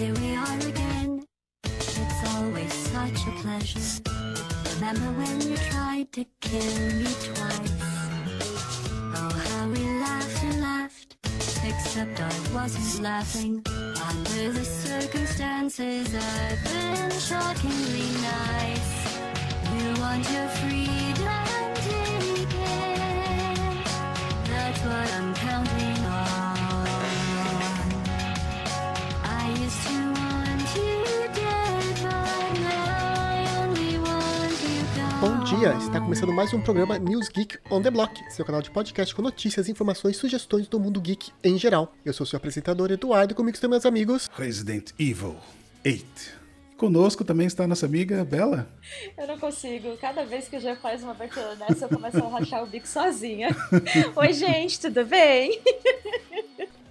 here we are again. It's always such a pleasure. Remember when you tried to kill me twice? Oh, how we laughed and laughed. Except I wasn't laughing. Under the circumstances, I've been shockingly nice. You want your freedom, dia, está começando mais um programa News Geek on the Block, seu canal de podcast com notícias, informações e sugestões do mundo geek em geral. Eu sou seu apresentador Eduardo e comigo estão meus amigos. Resident Evil 8. Conosco também está nossa amiga Bela. Eu não consigo. Cada vez que o Jean faz uma abertura dessa, eu começo a rachar o bico sozinha. Oi, gente, tudo bem?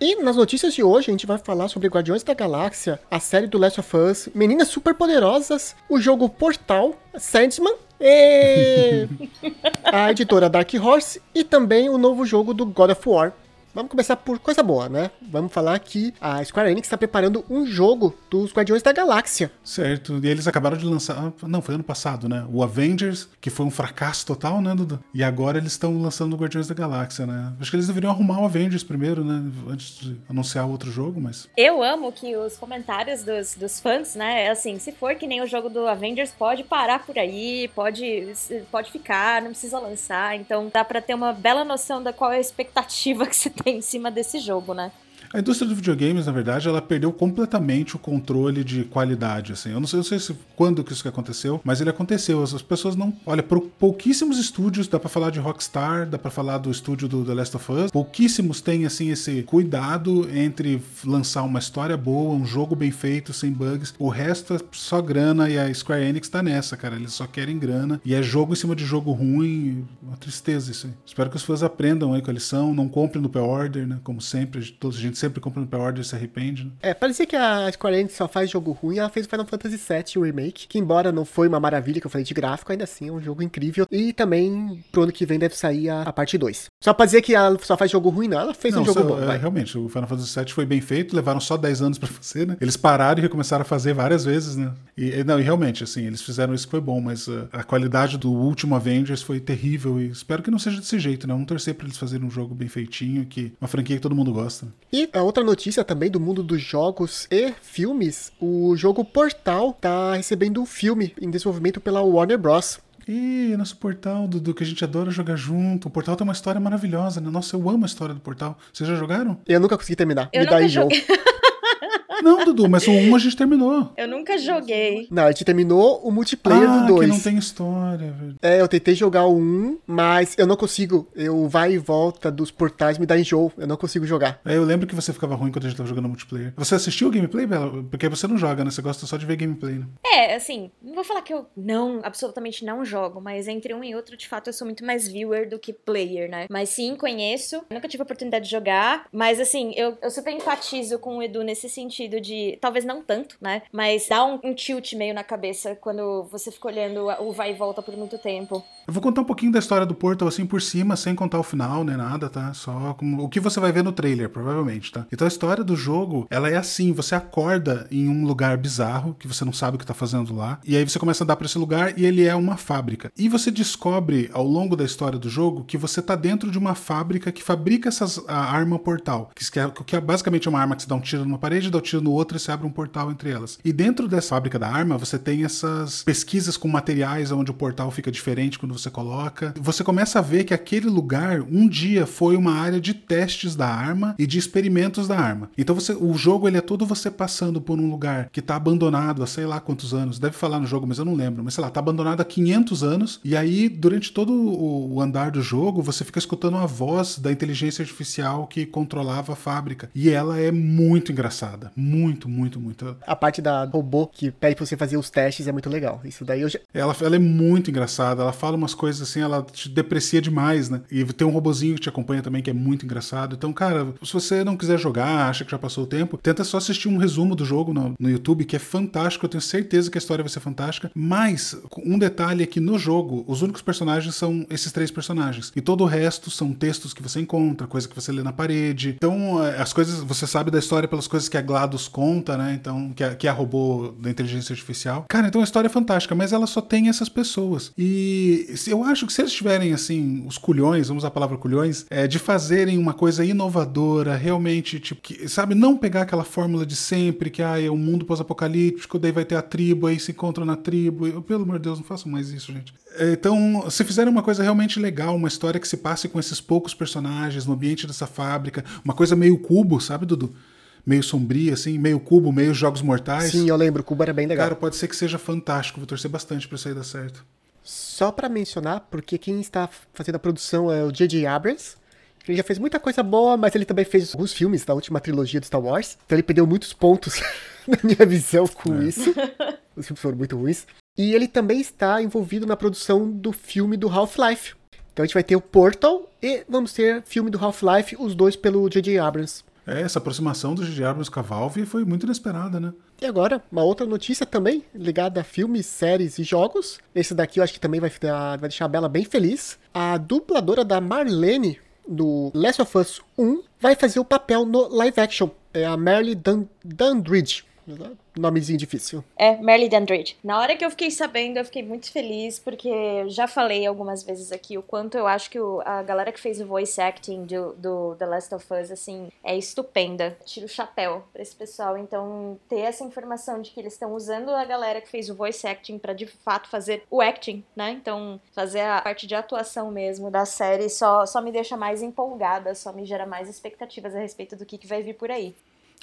E nas notícias de hoje a gente vai falar sobre Guardiões da Galáxia, a série do Last of Us, Meninas Superpoderosas, o jogo Portal, Sandman, e a editora Dark Horse e também o novo jogo do God of War. Vamos começar por coisa boa, né? Vamos falar que a Square Enix está preparando um jogo dos Guardiões da Galáxia. Certo. E eles acabaram de lançar. Não, foi ano passado, né? O Avengers, que foi um fracasso total, né, Dudu? E agora eles estão lançando o Guardiões da Galáxia, né? Acho que eles deveriam arrumar o Avengers primeiro, né? Antes de anunciar outro jogo, mas. Eu amo que os comentários dos, dos fãs, né? é Assim, se for que nem o jogo do Avengers, pode parar por aí, pode, pode ficar, não precisa lançar. Então dá pra ter uma bela noção da qual é a expectativa que você tem em cima desse jogo, né? A indústria dos videogames, na verdade, ela perdeu completamente o controle de qualidade, assim. Eu não sei, eu sei se, quando que isso aconteceu, mas ele aconteceu. As pessoas não... Olha, por pouquíssimos estúdios, dá pra falar de Rockstar, dá pra falar do estúdio do The Last of Us, pouquíssimos têm, assim, esse cuidado entre lançar uma história boa, um jogo bem feito, sem bugs. O resto é só grana e a Square Enix tá nessa, cara. Eles só querem grana. E é jogo em cima de jogo ruim. Uma tristeza isso aí. Espero que os fãs aprendam aí com a lição, não comprem no pre-order, né? Como sempre, toda a gente sempre compra no pre-order e se arrepende, né? É, parecia que a Square Enix só faz jogo ruim, ela fez o Final Fantasy VII o remake, que embora não foi uma maravilha que eu falei de gráfico, ainda assim é um jogo incrível. E também pro ano que vem deve sair a, a parte 2. Só pra dizer que ela só faz jogo ruim, não, ela fez um jogo só- bom, é, realmente, o Final Fantasy VII foi bem feito, levaram só 10 anos pra fazer, né? Eles pararam e recomeçaram a fazer várias vezes, né? E, não, e realmente, assim, eles fizeram isso que foi bom, mas uh, a qualidade do último Avengers foi terrível e espero que não seja desse jeito, né? Vamos torcer pra eles fazerem um jogo bem feitinho, que uma franquia que todo mundo gosta. E a outra notícia também do mundo dos jogos e filmes, o jogo Portal tá recebendo um filme em desenvolvimento pela Warner Bros. E nosso portal, Dudu, que a gente adora jogar junto. O portal tem uma história maravilhosa, né? Nossa, eu amo a história do portal. Vocês já jogaram? Eu nunca consegui terminar, Eu me dá nunca enjoo. Não, Dudu, mas o 1 a gente terminou. Eu nunca joguei. Não, a gente terminou o multiplayer ah, do 2. que não tem história, velho. É, eu tentei jogar o 1, mas eu não consigo. Eu vai e volta dos portais me dá enjoo. Eu não consigo jogar. É, eu lembro que você ficava ruim quando a gente tava jogando multiplayer. Você assistiu o gameplay, Bela? Porque você não joga, né? Você gosta só de ver gameplay, né? É, assim, não vou falar que eu não, absolutamente não jogo, mas entre um e outro, de fato, eu sou muito mais viewer do que player, né? Mas sim, conheço. Nunca tive a oportunidade de jogar, mas assim, eu, eu super empatizo com o Edu nesse sentido de, talvez não tanto, né? Mas dá um, um tilt meio na cabeça quando você fica olhando o vai e volta por muito tempo. Eu vou contar um pouquinho da história do Portal, assim, por cima, sem contar o final, nem nada, tá? Só como, o que você vai ver no trailer, provavelmente, tá? Então a história do jogo, ela é assim, você acorda em um lugar bizarro, que você não sabe o que tá fazendo lá, e aí você começa a andar pra esse lugar e ele é uma fábrica. E você descobre, ao longo da história do jogo, que você tá dentro de uma fábrica que fabrica essas, a arma portal, que, que, é, que é basicamente uma arma que você dá um tiro numa parede, dá um tiro no outro e você abre um portal entre elas. E dentro dessa fábrica da arma, você tem essas pesquisas com materiais onde o portal fica diferente quando você coloca. Você começa a ver que aquele lugar um dia foi uma área de testes da arma e de experimentos da arma. Então você, o jogo ele é todo você passando por um lugar que tá abandonado há sei lá quantos anos. Deve falar no jogo, mas eu não lembro. Mas sei lá, tá abandonado há 500 anos. E aí, durante todo o andar do jogo, você fica escutando a voz da inteligência artificial que controlava a fábrica. E ela é muito engraçada. Muito, muito, muito. A parte da robô que pede pra você fazer os testes é muito legal. Isso daí eu já. Ela, ela é muito engraçada, ela fala umas coisas assim, ela te deprecia demais, né? E tem um robozinho que te acompanha também, que é muito engraçado. Então, cara, se você não quiser jogar, acha que já passou o tempo, tenta só assistir um resumo do jogo no, no YouTube, que é fantástico. Eu tenho certeza que a história vai ser fantástica. Mas, um detalhe é que no jogo, os únicos personagens são esses três personagens. E todo o resto são textos que você encontra, coisa que você lê na parede. Então, eh, as coisas, você sabe da história pelas coisas que a GLaDOS dados conta, né? Então, que é, que é robô da inteligência artificial. Cara, então a história é fantástica, mas ela só tem essas pessoas. E eu acho que se eles tiverem, assim, os culhões, vamos usar a palavra culhões, é, de fazerem uma coisa inovadora, realmente, tipo, que, sabe, não pegar aquela fórmula de sempre, que ah, é um mundo pós-apocalíptico, daí vai ter a tribo, aí se encontra na tribo. Eu, pelo amor de Deus, não façam mais isso, gente. É, então, se fizerem uma coisa realmente legal, uma história que se passe com esses poucos personagens no ambiente dessa fábrica, uma coisa meio cubo, sabe, Dudu? Meio sombria, assim, meio cubo, meio jogos mortais. Sim, eu lembro, o Cubo era bem legal. Cara, pode ser que seja fantástico, vou torcer bastante pra isso aí dar certo. Só pra mencionar, porque quem está fazendo a produção é o J.J. Abrams. Ele já fez muita coisa boa, mas ele também fez alguns filmes da última trilogia do Star Wars. Então ele perdeu muitos pontos na minha visão com isso. Os filmes foram muito ruins. E ele também está envolvido na produção do filme do Half-Life. Então a gente vai ter o Portal e vamos ter filme do Half-Life, os dois pelo J.J. Aabrams. É, essa aproximação do J.J. Abrams com a Valve foi muito inesperada, né? E agora, uma outra notícia também ligada a filmes, séries e jogos. Esse daqui eu acho que também vai, vai deixar a Bela bem feliz. A dubladora da Marlene do Last of Us 1 vai fazer o papel no live action. É a Merle Dun Dandridge. Nomezinho difícil. É, Merle Dandridge. Na hora que eu fiquei sabendo, eu fiquei muito feliz, porque já falei algumas vezes aqui o quanto eu acho que o, a galera que fez o voice acting do, do The Last of Us, assim, é estupenda. Tiro o chapéu pra esse pessoal. Então, ter essa informação de que eles estão usando a galera que fez o voice acting para de fato fazer o acting, né? Então, fazer a parte de atuação mesmo da série só, só me deixa mais empolgada, só me gera mais expectativas a respeito do que, que vai vir por aí.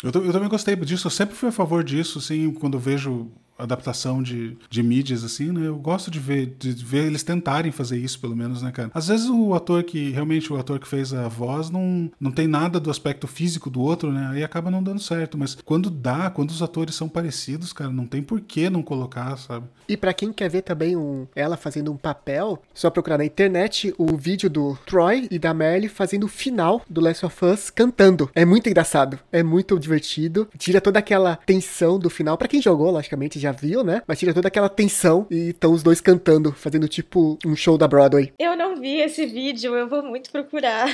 Eu, eu, também gostei disso, eu sempre fui a favor disso, assim, quando vejo adaptação de, de mídias, assim, né? Eu gosto de ver, de ver eles tentarem fazer isso, pelo menos, né, cara? Às vezes o ator que, realmente, o ator que fez a voz não, não tem nada do aspecto físico do outro, né? Aí acaba não dando certo. Mas quando dá, quando os atores são parecidos, cara, não tem por que não colocar, sabe? E para quem quer ver também um, ela fazendo um papel, só procurar na internet o vídeo do Troy e da Merle fazendo o final do Last of Us cantando. É muito engraçado, é muito divertido, tira toda aquela tensão do final. para quem jogou, logicamente, já viu, né? Mas tira toda aquela tensão e estão os dois cantando, fazendo tipo um show da Broadway. Eu não vi esse vídeo, eu vou muito procurar.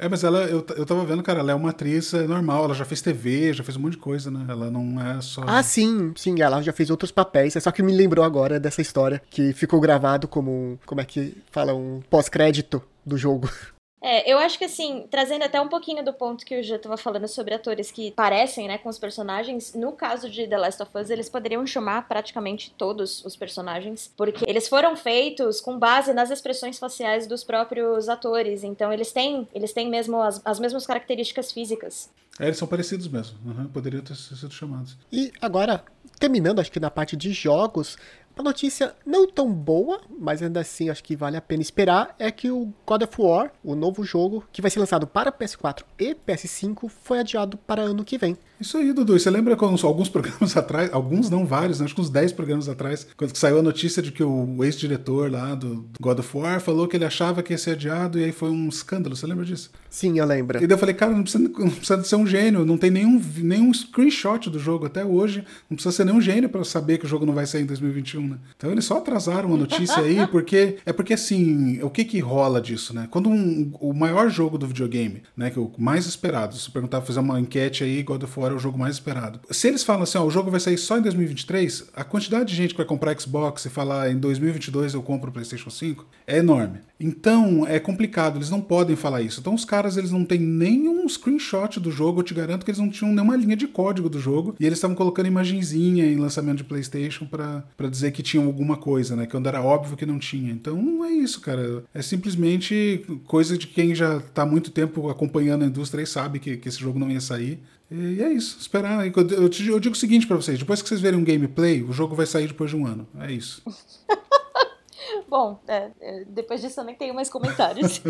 É, mas ela, eu, eu tava vendo, cara, ela é uma atriz é normal, ela já fez TV, já fez um monte de coisa, né? Ela não é só. Ah, sim, sim, ela já fez outros papéis. É só que me lembrou agora dessa história que ficou gravado como um. Como é que fala? Um pós-crédito do jogo. É, eu acho que assim, trazendo até um pouquinho do ponto que o já estava falando sobre atores que parecem, né, com os personagens, no caso de The Last of Us, eles poderiam chamar praticamente todos os personagens, porque eles foram feitos com base nas expressões faciais dos próprios atores, então eles têm, eles têm mesmo as, as mesmas características físicas. É, eles são parecidos mesmo, uhum, poderiam ter sido chamados. E agora, terminando, acho que na parte de jogos, uma notícia não tão boa, mas ainda assim acho que vale a pena esperar, é que o God of War, o novo jogo, que vai ser lançado para PS4 e PS5, foi adiado para ano que vem. Isso aí, Dudu. Você lembra quando alguns programas atrás, alguns não vários, né? acho que uns 10 programas atrás, quando saiu a notícia de que o ex-diretor lá do God of War falou que ele achava que ia ser adiado e aí foi um escândalo. Você lembra disso? Sim, eu lembro. E daí eu falei, cara, não precisa, não precisa ser um gênio, não tem nenhum, nenhum screenshot do jogo até hoje, não precisa ser nenhum gênio para saber que o jogo não vai sair em 2021, né? Então eles só atrasaram a notícia aí, porque é porque assim, o que que rola disso, né? Quando um, o maior jogo do videogame, né, que é o mais esperado, se perguntar, fazer uma enquete aí, God of War é o jogo mais esperado. Se eles falam assim, ó, o jogo vai sair só em 2023, a quantidade de gente que vai comprar Xbox e falar em 2022 eu compro o PlayStation 5 é enorme. Então é complicado, eles não podem falar isso. Então os caras eles não têm nenhum screenshot do jogo, eu te garanto que eles não tinham nenhuma linha de código do jogo e eles estavam colocando imagenzinha em lançamento de PlayStation para dizer que tinham alguma coisa, né? Quando era óbvio que não tinha. Então é isso, cara. É simplesmente coisa de quem já tá há muito tempo acompanhando a indústria e sabe que, que esse jogo não ia sair. E é isso, esperar. Eu, te, eu digo o seguinte para vocês: depois que vocês verem um gameplay, o jogo vai sair depois de um ano. É isso. Bom, é, é, depois disso eu nem tenho mais comentários.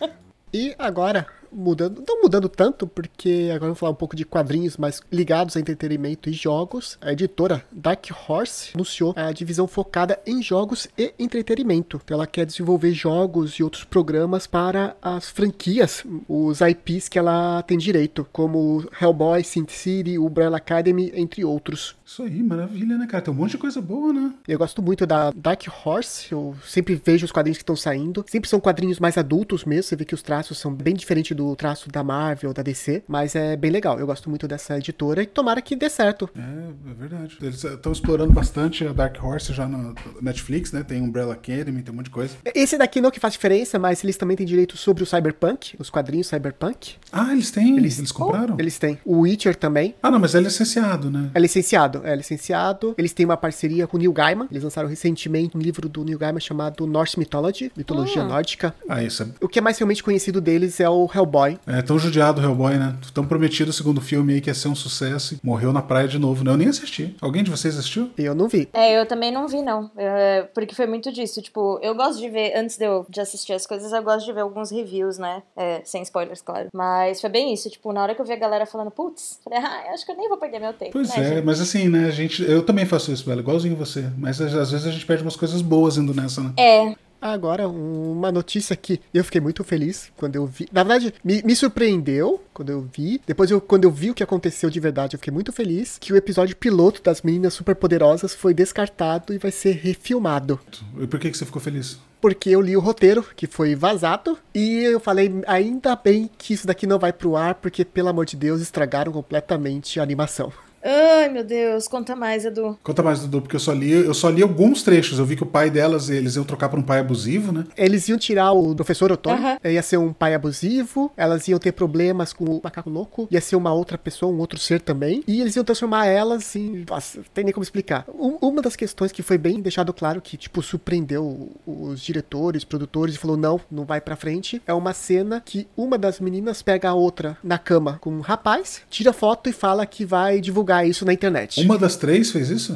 e agora, mudando, não mudando tanto, porque agora vamos falar um pouco de quadrinhos mais ligados a entretenimento e jogos. A editora Dark Horse anunciou a divisão focada em jogos e entretenimento. Então, ela quer desenvolver jogos e outros programas para as franquias, os IPs que ela tem direito, como Hellboy, Sin City, Umbrella Academy, entre outros. Isso aí, maravilha, né, cara? Tem um monte de coisa boa, né? Eu gosto muito da Dark Horse, eu sempre vejo os quadrinhos que estão saindo. Sempre são quadrinhos mais adultos mesmo, você vê que os traços são bem diferentes do traço da Marvel, da DC, mas é bem legal. Eu gosto muito dessa editora e tomara que dê certo. É, é verdade. Eles estão explorando bastante a Dark Horse já no Netflix, né? Tem Umbrella Academy, tem um monte de coisa. Esse daqui não que faz diferença, mas eles também têm direito sobre o Cyberpunk, os quadrinhos Cyberpunk. Ah, eles têm? Eles, eles compraram? Eles têm. O Witcher também. Ah, não, mas é licenciado, né? É licenciado, é licenciado. Eles têm uma parceria com o Neil Gaiman. Eles lançaram recentemente um livro do Neil Gaiman chamado Norse Mythology, mitologia Hum. nórdica. Ah, isso é. O que é mais realmente conhecido deles é o Hellboy. É tão judiado o Hellboy, né? Tão prometido o segundo filme aí que ia ser um sucesso e morreu na praia de novo, né? Eu nem assisti. Alguém de vocês assistiu? Eu não vi. É, eu também não vi, não. É, porque foi muito disso. Tipo, eu gosto de ver, antes de eu de assistir as coisas, eu gosto de ver alguns reviews, né? É, sem spoilers, claro. Mas foi bem isso. Tipo, na hora que eu vi a galera falando, putz, falei, ah, acho que eu nem vou perder meu tempo. Pois né, é, gente? mas assim, né, a gente. Eu também faço isso, velho, igualzinho você. Mas às vezes a gente perde umas coisas boas indo nessa, né? É, Agora, uma notícia que eu fiquei muito feliz quando eu vi. Na verdade, me, me surpreendeu quando eu vi. Depois, eu, quando eu vi o que aconteceu de verdade, eu fiquei muito feliz que o episódio piloto das Meninas Superpoderosas foi descartado e vai ser refilmado. E por que, que você ficou feliz? Porque eu li o roteiro, que foi vazado, e eu falei, ainda bem que isso daqui não vai pro ar, porque, pelo amor de Deus, estragaram completamente a animação. Ai, meu Deus, conta mais, Edu. Conta mais, Dudu, porque eu só li, eu só li alguns trechos. Eu vi que o pai delas, eles iam trocar por um pai abusivo, né? Eles iam tirar o professor Otônio, Aham. ia ser um pai abusivo, elas iam ter problemas com o macaco louco, ia ser uma outra pessoa, um outro ser também, e eles iam transformar elas em. Nossa, não tem nem como explicar. Um- uma das questões que foi bem deixado claro, que, tipo, surpreendeu os diretores, produtores, e falou: não, não vai pra frente, é uma cena que uma das meninas pega a outra na cama com um rapaz, tira foto e fala que vai divulgar isso na internet. Uma das três fez isso?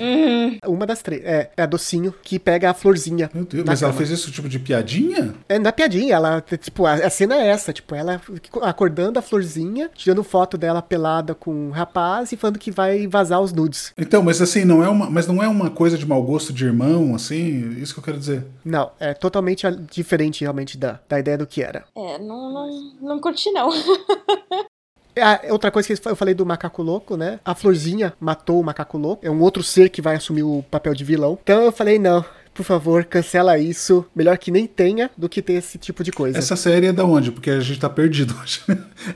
Uma das três. É, é a docinho que pega a florzinha. Meu Deus, mas ela cama. fez isso tipo de piadinha? É, na piadinha, ela, tipo, a, a cena é essa, tipo, ela acordando a florzinha, tirando foto dela pelada com um rapaz e falando que vai vazar os nudes. Então, mas assim, não é uma, mas não é uma coisa de mau gosto de irmão, assim? Isso que eu quero dizer. Não, é totalmente diferente realmente da, da ideia do que era. É, não, não, não curti, não. Ah, outra coisa que eu falei do macaco louco, né? A florzinha matou o macaco louco. É um outro ser que vai assumir o papel de vilão. Então eu falei, não, por favor, cancela isso. Melhor que nem tenha do que ter esse tipo de coisa. Essa série é da onde? Porque a gente tá perdido hoje.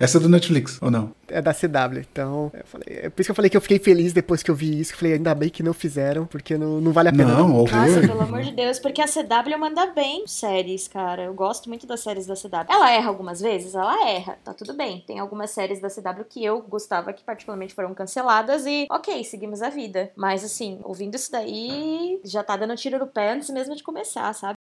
Essa é do Netflix, ou não? É da CW. Então, eu falei, é por isso que eu falei que eu fiquei feliz depois que eu vi isso. Que eu falei, ainda bem que não fizeram, porque não, não vale a pena. Não, Nossa, horror. pelo amor de Deus, porque a CW manda bem séries, cara. Eu gosto muito das séries da CW. Ela erra algumas vezes? Ela erra, tá tudo bem. Tem algumas séries da CW que eu gostava que particularmente foram canceladas e, ok, seguimos a vida. Mas assim, ouvindo isso daí, já tá dando tiro no pé antes mesmo de começar, sabe?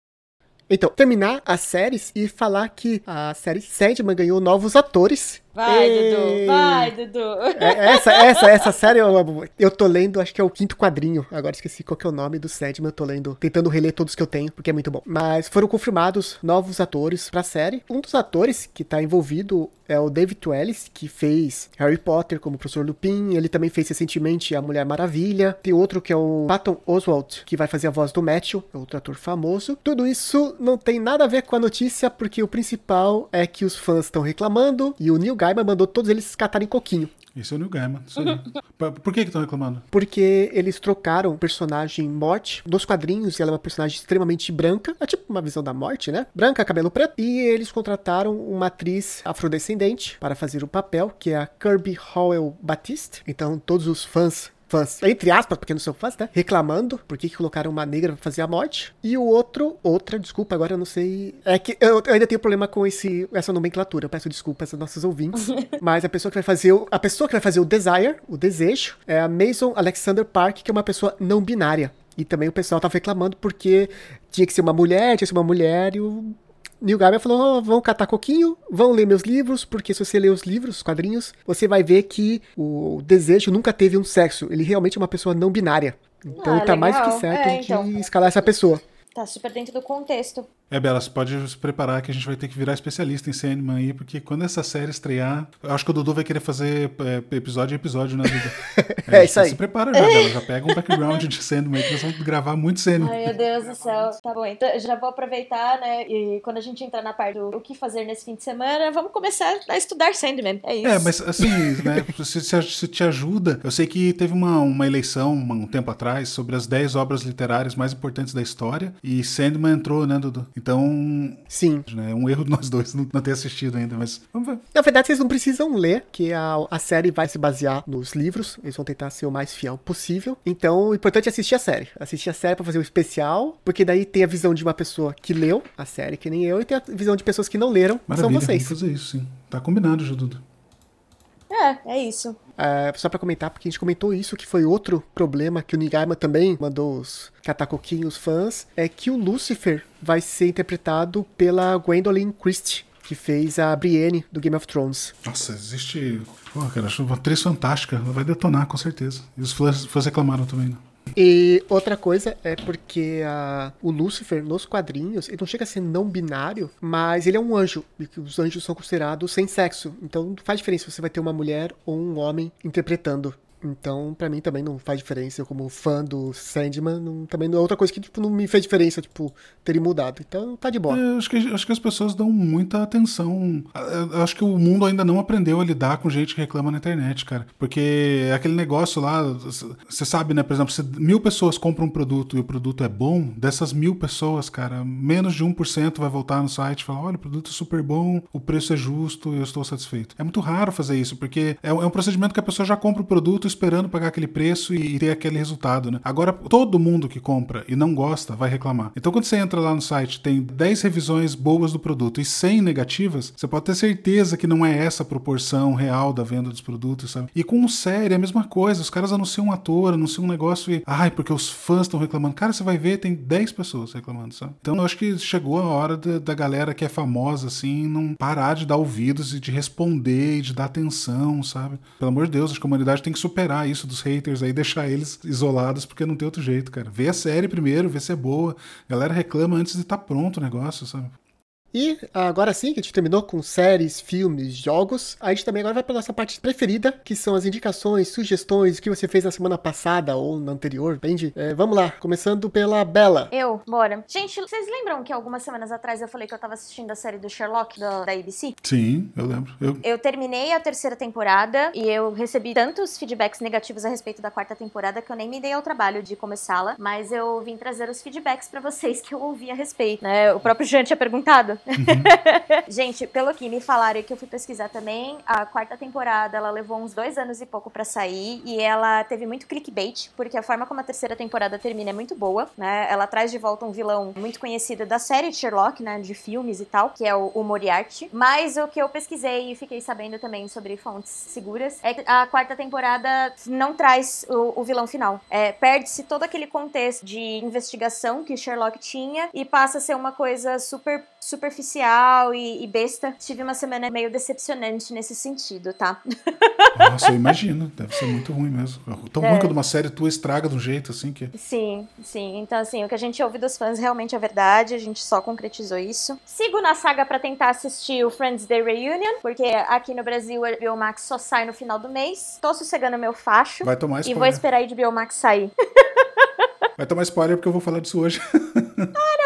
Então, terminar as séries e falar que a série Sandman ganhou novos atores. Vai, Ei! Dudu, vai, Dudu. É, essa, essa, essa série eu, eu tô lendo, acho que é o quinto quadrinho. Agora esqueci qual que é o nome do Sandman. Eu tô lendo, tentando reler todos que eu tenho, porque é muito bom. Mas foram confirmados novos atores pra série. Um dos atores que tá envolvido é o David Twellis, que fez Harry Potter como Professor Lupin. Ele também fez recentemente A Mulher Maravilha. Tem outro que é o Patton Oswalt, que vai fazer a voz do Matthew, é outro ator famoso. Tudo isso não tem nada a ver com a notícia, porque o principal é que os fãs estão reclamando e o Neil Gaiman mandou todos eles catarem coquinho. Esse é o Neil Gaiman. Isso aí. Por- Por que que estão reclamando? Porque eles trocaram o personagem Morte. Nos quadrinhos, ela é uma personagem extremamente branca. É tipo uma visão da morte, né? Branca, cabelo preto. E eles contrataram uma atriz afrodescendente para fazer o papel, que é a Kirby Howell Batiste. Então, todos os fãs. Fãs, entre aspas, porque não são fãs, né? Reclamando por que colocaram uma negra pra fazer a morte. E o outro, outra, desculpa, agora eu não sei. É que eu, eu ainda tenho problema com esse, essa nomenclatura. Eu peço desculpas aos nossos ouvintes. Mas a pessoa que vai fazer o, a pessoa que vai fazer o Desire, o desejo, é a Mason Alexander Park, que é uma pessoa não binária. E também o pessoal tava reclamando porque tinha que ser uma mulher, tinha que ser uma mulher, e o Neil Gaiman falou: "Oh, vão catar coquinho, vão ler meus livros, porque se você ler os livros, os quadrinhos, você vai ver que o desejo nunca teve um sexo. Ele realmente é uma pessoa não binária. Então Ah, tá mais que legal. certo É, de então. escalar essa pessoa. Tá super dentro do contexto. É, Bela, você pode se preparar que a gente vai ter que virar especialista em Sandman aí, porque quando essa série estrear, eu acho que o Dudu vai querer fazer é, episódio a episódio, né, Dudu? É isso aí. Se prepara já, Bela. Já pega um background de Sandman aí, que nós vamos gravar muito Sandman. Ai, meu Deus do céu. Tá bom, então eu já vou aproveitar, né? E quando a gente entrar na parte do o que fazer nesse fim de semana, vamos começar a estudar Sandman. É isso. É, mas assim, né, se, se, se te ajuda, eu sei que teve uma, uma eleição um tempo atrás sobre as 10 obras literárias mais importantes da história, e Sandman entrou, né, Dudu? Então, Sim. né, é um erro de nós dois não, não ter assistido ainda, mas vamos ver. Na verdade, vocês não precisam ler, que a, a série vai se basear nos livros. Eles vão tentar ser o mais fiel possível. Então, o importante é assistir a série. Assistir a série pra fazer o especial, porque daí tem a visão de uma pessoa que leu a série, que nem eu, e tem a visão de pessoas que não leram, que são Maravilha, vocês. vamos fazer isso, sim. Tá combinado, Jududo. É, é isso. É, só pra comentar, porque a gente comentou isso, que foi outro problema que o Nigama também mandou os catacoquinhos fãs, é que o Lucifer vai ser interpretado pela Gwendolyn Christie, que fez a Brienne do Game of Thrones. Nossa, existe. Pô, cara, acho uma atriz fantástica. Ela vai detonar, com certeza. E os fãs, fãs reclamaram também, né? E outra coisa é porque o Lúcifer, nos quadrinhos, ele não chega a ser não binário, mas ele é um anjo. E os anjos são considerados sem sexo. Então não faz diferença se você vai ter uma mulher ou um homem interpretando. Então, pra mim também não faz diferença. Eu, como fã do Sandman, não- também não é outra coisa que tipo, não me fez diferença, tipo, terem mudado. Então tá de boa. É, acho, que, acho que as pessoas dão muita atenção. Eu Acho que o mundo ainda não aprendeu a lidar com gente que reclama na internet, cara. Porque é aquele negócio lá, você sabe, né? Por exemplo, se mil pessoas compram um produto e o produto é bom, dessas mil pessoas, cara, menos de 1% vai voltar no site e falar: olha, o produto é super bom, o preço é justo, eu estou satisfeito. É muito raro fazer isso, porque é, é um procedimento que a pessoa já compra o produto esperando pagar aquele preço e ter aquele resultado, né? Agora, todo mundo que compra e não gosta vai reclamar. Então, quando você entra lá no site, tem 10 revisões boas do produto e 100 negativas, você pode ter certeza que não é essa a proporção real da venda dos produtos, sabe? E com série é a mesma coisa. Os caras anunciam um ator, anunciam um negócio e. Ai, porque os fãs estão reclamando. Cara, você vai ver, tem 10 pessoas reclamando, sabe? Então, eu acho que chegou a hora da, da galera que é famosa, assim, não parar de dar ouvidos e de responder e de dar atenção, sabe? Pelo amor de Deus, acho que a humanidade tem que superar isso dos haters aí, deixar eles isolados, porque não tem outro jeito, cara. Vê a série primeiro, vê se é boa. A galera reclama antes de estar pronto o negócio, sabe? E agora sim, que a gente terminou com séries, filmes, jogos, a gente também agora vai para nossa parte preferida, que são as indicações, sugestões, o que você fez na semana passada ou na anterior, entende? É, vamos lá, começando pela Bela. Eu, bora. Gente, vocês lembram que algumas semanas atrás eu falei que eu tava assistindo a série do Sherlock da, da ABC? Sim, eu lembro. Eu, Eu terminei a terceira temporada e eu recebi tantos feedbacks negativos a respeito da quarta temporada que eu nem me dei ao trabalho de começá-la, mas eu vim trazer os feedbacks pra vocês que eu ouvi a respeito, né? O próprio Jean tinha perguntado. Gente, pelo que me falaram que eu fui pesquisar também, a quarta temporada ela levou uns dois anos e pouco pra sair e ela teve muito clickbait, porque a forma como a terceira temporada termina é muito boa, né? Ela traz de volta um vilão muito conhecido da série Sherlock, né? De filmes e tal, que é o, o Moriarty. Mas o que eu pesquisei e fiquei sabendo também sobre fontes seguras é que a quarta temporada não traz o, o vilão final. É, Perde-se todo aquele contexto de investigação que Sherlock tinha e passa a ser uma coisa super superficial e, e besta. Tive uma semana meio decepcionante nesse sentido, tá? nossa, eu imagino. Deve ser muito ruim mesmo. Tão É. ruim quando uma série tua estraga de um jeito assim que. Sim, sim. Então, assim, o que a gente ouve dos fãs realmente é verdade. A gente só concretizou isso. Sigo na saga pra tentar assistir o Friends Day Reunion, porque aqui no Brasil o HBO Max só sai no final do mês. Tô sossegando meu facho. Vai tomar E vou spoiler. esperar a HBO Max sair. Vai tomar spoiler porque eu vou falar disso hoje. Tudo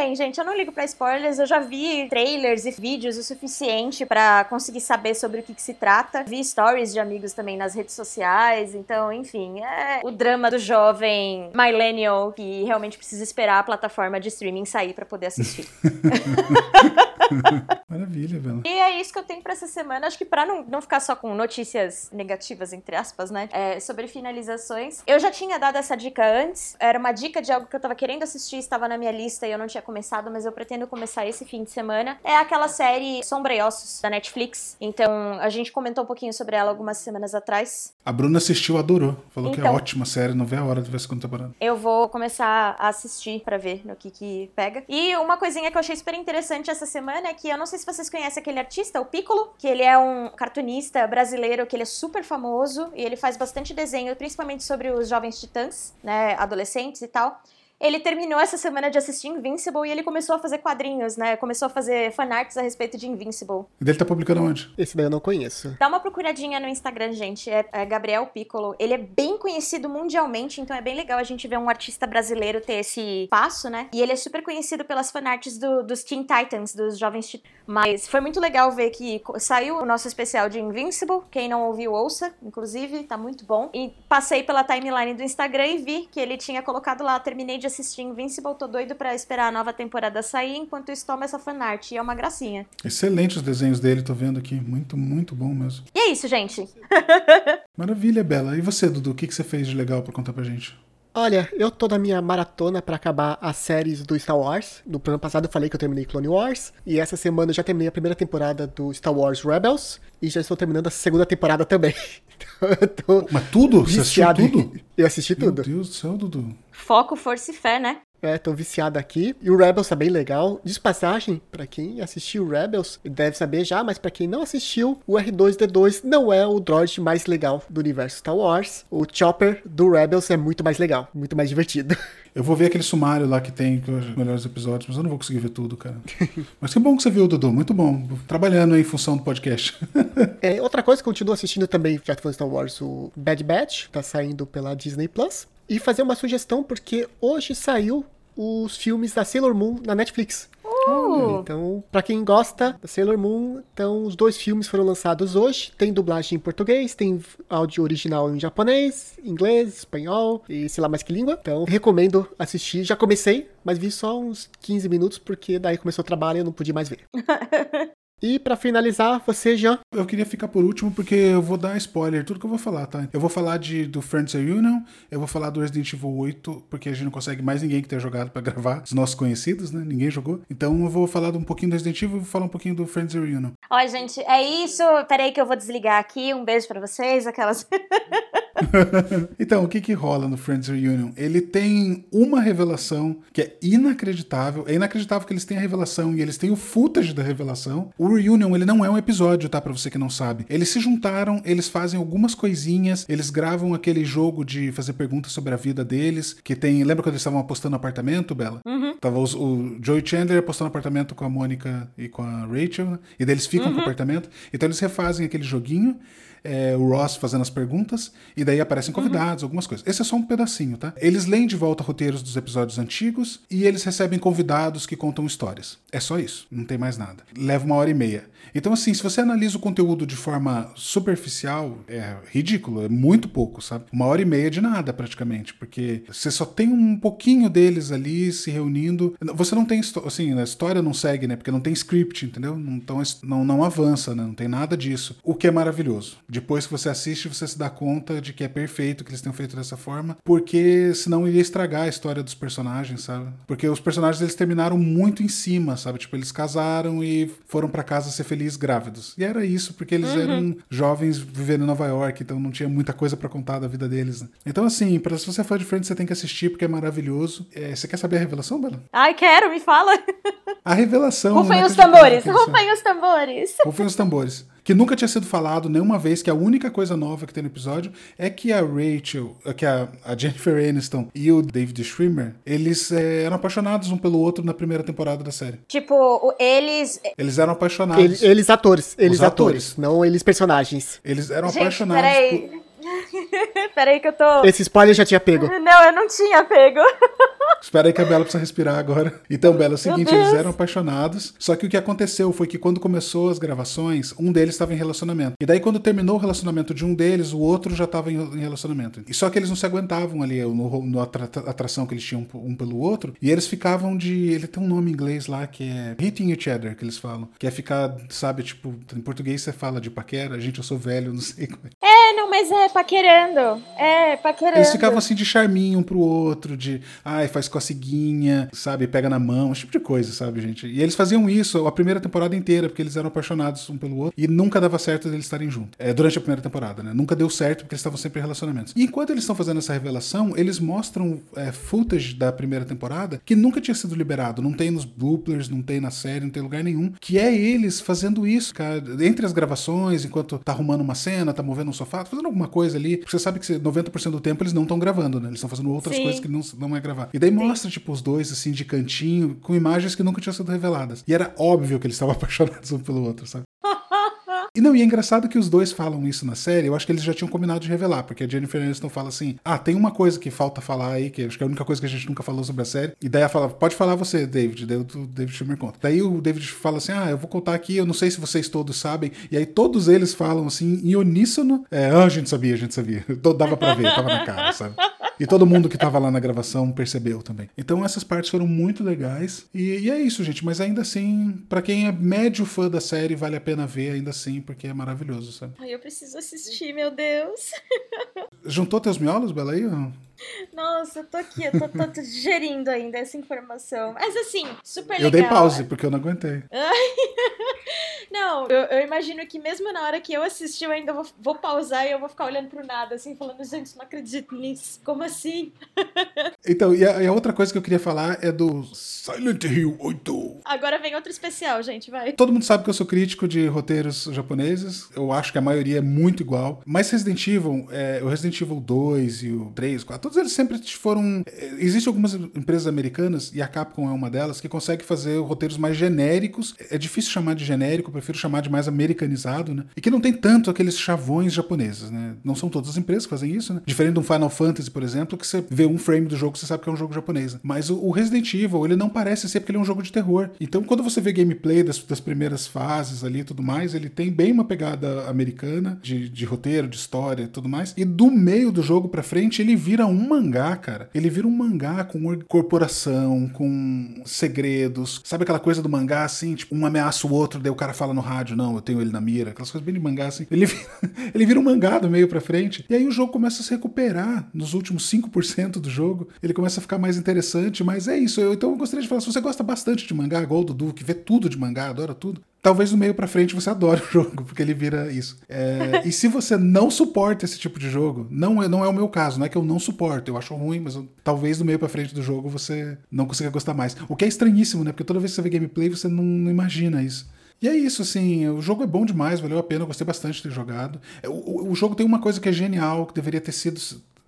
bem, gente. Eu não ligo pra spoilers. Eu já vi trailers e vídeos o suficiente pra conseguir saber sobre o que, que se trata. Vi stories de amigos também nas redes sociais. Então, enfim, é o drama do jovem millennial que realmente precisa esperar a plataforma de streaming sair pra poder assistir. Maravilha, velho. E é isso que eu tenho pra essa semana. Acho que pra não, não ficar só com notícias negativas, entre aspas, né? É, sobre finalizações. Eu já tinha dado essa dica antes. Era uma dica de algo que eu tava querendo assistir, estava na minha lista e eu não tinha começado, mas eu pretendo começar esse fim de semana. É aquela série Sombra e Ossos, da Netflix. Então, a gente comentou um pouquinho sobre ela algumas semanas atrás. A Bruna assistiu, adorou. Falou que é Então. ótima série, não vê a hora de ver a segunda temporada. Eu vou começar a assistir pra ver no que que pega. E uma coisinha que eu achei super interessante essa semana é que eu não sei se vocês conhecem aquele artista, o Piccolo, que ele é um cartunista brasileiro que ele é super famoso e ele faz bastante desenho, principalmente sobre os jovens titãs, né, adolescentes e tal. Ele terminou essa semana de assistir Invincible e ele começou a fazer quadrinhos, né? Começou a fazer fanarts a respeito de Invincible. E dele tá publicando onde? Esse daí eu não conheço. Dá uma procuradinha no Instagram, gente. É, é Gabriel Piccolo. Ele é bem conhecido mundialmente, então é bem legal a gente ver um artista brasileiro ter esse passo, né? E ele é super conhecido pelas fanarts do- dos Teen Titans, dos jovens Titãs. Mas foi muito legal ver que saiu o nosso especial de Invincible. Quem não ouviu, ouça, inclusive, tá muito bom. E passei pela timeline do Instagram e vi que ele tinha colocado lá, terminei de assistir Invincible, tô doido pra esperar a nova temporada sair, enquanto isso toma essa fanart, e é uma gracinha. Excelente os desenhos dele, tô vendo aqui. Muito, muito bom mesmo. E é isso, gente. Maravilha, Bela. E você, Dudu, o que, que você fez de legal pra contar pra gente? Olha, eu tô na minha maratona pra acabar as séries do Star Wars. No ano passado eu falei que eu terminei Clone Wars. E essa semana eu já terminei a primeira temporada do Star Wars Rebels. E já estou terminando a segunda temporada também. Então eu tô Mas tudo? Você assistiu em- tudo? Eu assisti Meu tudo. Deus do céu, Dudu. Foco, força e fé, né? É, tô viciado aqui. E o Rebels tá bem legal. Diz passagem, pra quem assistiu o Rebels, deve saber já, mas pra quem não assistiu, o R2D2 não é o droid mais legal do universo Star Wars. O Chopper do Rebels é muito mais legal, muito mais divertido. Eu vou ver aquele sumário lá que tem os melhores episódios, mas eu não vou conseguir ver tudo, cara. Mas que bom que você viu, Dudu. Muito bom. Trabalhando aí em função do podcast. É, outra coisa que eu continuo assistindo também, já que foi Star Wars, o Bad Batch, tá saindo pela Disney Plus. E fazer uma sugestão, porque hoje saiu os filmes da Sailor Moon na Netflix. Então, pra quem gosta da Sailor Moon, então os dois filmes foram lançados hoje. Tem dublagem em português, tem áudio original em japonês, inglês, espanhol e sei lá mais que língua. Então, recomendo assistir. Já comecei, mas vi só uns 15 minutos porque daí começou o trabalho e eu não podia mais ver. e pra finalizar, você, Jean, Eu queria ficar por último porque eu vou dar spoiler, tudo que eu vou falar, tá? Eu vou falar de, do Friends Reunion, eu vou falar do Resident Evil 8, porque a gente não consegue mais ninguém que tenha jogado pra gravar, os nossos conhecidos, né? Ninguém jogou. Então eu vou falar de um pouquinho do Resident Evil e vou falar um pouquinho do Friends Reunion. Ó, gente, é isso. Peraí que eu vou desligar aqui. Um beijo pra vocês. Aquelas. Então, o que que rola no Friends Reunion? Ele tem uma revelação que é inacreditável. É inacreditável que eles têm a revelação e eles têm o footage da revelação. O Reunion, ele não é um episódio, tá? Pra você que não sabe. Eles se juntaram, eles fazem algumas coisinhas, eles gravam aquele jogo de fazer perguntas sobre a vida deles, que tem... Lembra quando eles estavam apostando apartamento, Bela? Tava os- o Joey Chandler apostando apartamento com a Mônica e com a Rachel, né? e daí eles ficam com o apartamento. Então eles refazem aquele joguinho é, o Ross fazendo as perguntas, e daí aparecem convidados, algumas coisas. Esse é só um pedacinho, tá? Eles leem de volta roteiros dos episódios antigos e eles recebem convidados que contam histórias. É só isso, não tem mais nada. Leva uma hora e meia. Então, assim, se você analisa o conteúdo de forma superficial, é ridículo, é muito pouco, sabe? Uma hora e meia de nada, praticamente, porque você só tem um pouquinho deles ali se reunindo. Você não tem, assim, a história não segue, né? Porque não tem script, entendeu? Então, não, não avança, né? Não tem nada disso. O que é maravilhoso. Depois que você assiste, você se dá conta de que é perfeito que eles tenham feito dessa forma, porque senão iria estragar a história dos personagens, sabe? Porque os personagens eles terminaram muito em cima, sabe? Tipo, eles casaram e foram pra casa ser felizes grávidos. E era isso, porque eles eram jovens vivendo em Nova York, então não tinha muita coisa pra contar da vida deles. Né? Então, assim, pra, se você é fã de Friends, você tem que assistir, porque é maravilhoso. É, você quer saber a revelação, Bela? Ai, quero, me fala. A revelação. Rufem os inacreditável tambores, rufem os tambores. Rufem os tambores. Que nunca tinha sido falado nenhuma vez, que a única coisa nova que tem no episódio é que a Rachel, que a, a Jennifer Aniston e o David Schwimmer, eles é, eram apaixonados um pelo outro na primeira temporada da série. Tipo, eles. Eles eram apaixonados. Ele- eles atores, eles Os atores, atores. não eles personagens. Eles eram Gente, apaixonados peraí. por... peraí que eu tô. Esse spoiler já tinha pego. Não, eu não tinha pego. Espera aí que a Bela precisa respirar agora. Então, Bela, é o seguinte, eles eram apaixonados, só que o que aconteceu foi que quando começou as gravações, um deles estava em relacionamento. E daí, quando terminou o relacionamento de um deles, o outro já estava em, relacionamento. E só que eles não se aguentavam ali atra- atração que eles tinham um pelo outro, e eles ficavam de... Ele tem um nome em inglês lá que é hitting each other, que eles falam. Que é ficar, sabe, tipo, em português você fala de paquera, gente, eu sou velho, não sei como é. É, não, mas é paquerando. É, paquerando. Eles ficavam assim de charminho um pro outro, de ai, faz coceguinha, sabe, pega na mão, esse tipo de coisa, sabe, gente? E eles faziam isso a primeira temporada inteira, porque eles eram apaixonados um pelo outro e nunca dava certo deles estarem juntos. É, durante a primeira temporada, né? Nunca deu certo porque eles estavam sempre em relacionamentos. E enquanto eles estão fazendo essa revelação, eles mostram é, footage da primeira temporada que nunca tinha sido liberado. Não tem nos bloopers, não tem na série, não tem em lugar nenhum. Que é eles fazendo isso, cara. Entre as gravações, enquanto tá arrumando uma cena, tá movendo um sofá, tá fazendo alguma coisa ali. Porque você sabe que 90% do tempo eles não estão gravando, né? Eles estão fazendo outras Sim. coisas que não, não é gravar. E daí mostra, tipo, os dois, assim, de cantinho, com imagens que nunca tinham sido reveladas. E era óbvio que eles estavam apaixonados um pelo outro, sabe? E não, e é engraçado que os dois falam isso na série, eu acho que eles já tinham combinado de revelar, porque a Jennifer Aniston fala assim: ah, tem uma coisa que falta falar aí, que acho que é a única coisa que a gente nunca falou sobre a série. E daí ela fala: pode falar você, David. Daí o David Schwimmer conta. Daí o David fala assim: ah, eu vou contar aqui, eu não sei se vocês todos sabem. E aí todos eles falam assim, em uníssono: é, ah, a gente sabia, a gente sabia. Dava pra ver, tava na cara, sabe? E todo mundo que tava lá na gravação percebeu também. Então essas partes foram muito legais. E, e é isso, gente. Mas ainda assim, pra quem é médio fã da série, vale a pena ver ainda assim, porque é maravilhoso, sabe? Ai, eu preciso assistir, meu Deus. Juntou teus miolos, Bela, aí? Nossa, eu tô aqui, eu tô, tô digerindo ainda essa informação. Mas assim, super legal. Eu dei pause, porque eu não aguentei. Não, eu, eu imagino que mesmo na hora que eu assistir, eu ainda vou, vou pausar e eu vou ficar olhando pro nada, assim, falando, gente, não acredito nisso. Como assim? Então, e a, e a outra coisa que eu queria falar é do Silent Hill 8. Agora vem outro especial, gente, vai. Todo mundo sabe que eu sou crítico de roteiros japoneses. Eu acho que a maioria é muito igual. Mas Resident Evil, é, o Resident Evil 2 e o 3, 4, todos eles sempre foram. é, Existem algumas empresas americanas, e a Capcom é uma delas, que consegue fazer roteiros mais genéricos. É difícil chamar de genérico, prefiro chamar de mais americanizado, né? E que não tem tanto aqueles chavões japoneses, né? Não são todas as empresas que fazem isso, né? Diferente de um Final Fantasy, por exemplo, que você vê um frame do jogo, você sabe que é um jogo japonês. né? Mas o, Resident Evil, ele não parece ser porque ele é um jogo de terror. Então, quando você vê gameplay das, das primeiras fases ali e tudo mais, ele tem bem uma pegada americana, de, de roteiro, de história e tudo mais. E do meio do jogo pra frente, ele vira um mangá, cara. Ele vira um mangá com or- corporação, com segredos. Sabe aquela coisa do mangá, assim, tipo, um ameaça o outro, daí o cara fala no rádio, não, eu tenho ele na mira. Aquelas coisas bem de mangá, assim. Ele vira, ele vira um mangá do meio pra frente. E aí o jogo começa a se recuperar nos últimos 5% do jogo. Ele começa a ficar mais interessante, mas é isso. Eu, então eu gostaria de falar, se você gosta bastante de mangá, igual o Dudu, que vê tudo de mangá, adora tudo, Talvez do meio pra frente você adore o jogo, porque ele vira isso. É, e se você não suporta esse tipo de jogo, não é, não é o meu caso, não é que eu não suporto, eu acho ruim, mas eu- talvez do meio pra frente do jogo você não consiga gostar mais. O que é estranhíssimo, né? Porque toda vez que você vê gameplay, você não, não imagina isso. E é isso, assim, o jogo é bom demais, valeu a pena, eu gostei bastante de ter jogado. É, O, o- o jogo tem uma coisa que é genial, que deveria ter sido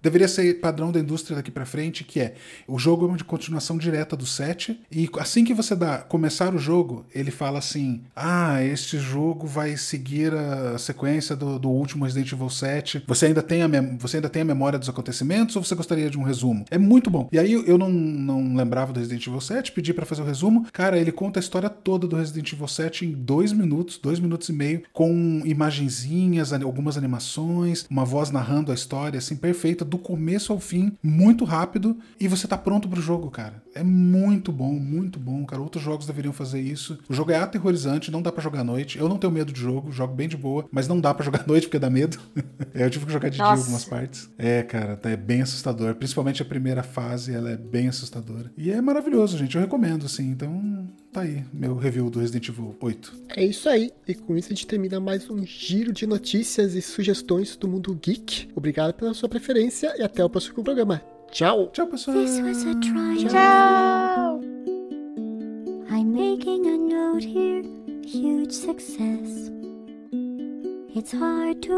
deveria ser padrão da indústria daqui pra frente, que é o jogo é uma continuação direta do 7 e assim que você dá começar o jogo, ele fala assim: "Ah, este jogo vai seguir a sequência do, do último Resident Evil 7. Você ainda tem a você ainda tem a memória dos acontecimentos ou você gostaria de um resumo?". É muito bom. E aí eu não, não lembrava do Resident Evil 7, pedi pra fazer o resumo. Cara, ele conta a história toda do Resident Evil 7 em dois minutos, dois minutos e meio, com imagenzinhas, algumas animações, uma voz narrando a história, assim, perfeita, do começo ao fim, muito rápido, e você tá pronto pro jogo, cara. É muito bom, muito bom, cara. Outros jogos deveriam fazer isso. O jogo é aterrorizante, não dá pra jogar à noite. Eu não tenho medo de jogo, jogo bem de boa, mas não dá pra jogar à noite porque dá medo. É, eu tive que jogar de dia Nossa. algumas partes. É, cara, é bem assustador. Principalmente a primeira fase, ela é bem assustadora. E é maravilhoso, gente. Eu recomendo, assim. Então, tá aí, meu review do Resident Evil 8. É isso aí. E com isso a gente termina mais um giro de notícias e sugestões do mundo geek. Obrigado pela sua preferência e até o próximo programa. Tchau! Tchau, pessoal! This was a trial. Tchau! I'm making a note here, huge success. It's hard to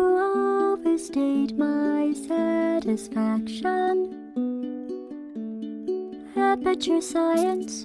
overstate my satisfaction. Aperture science.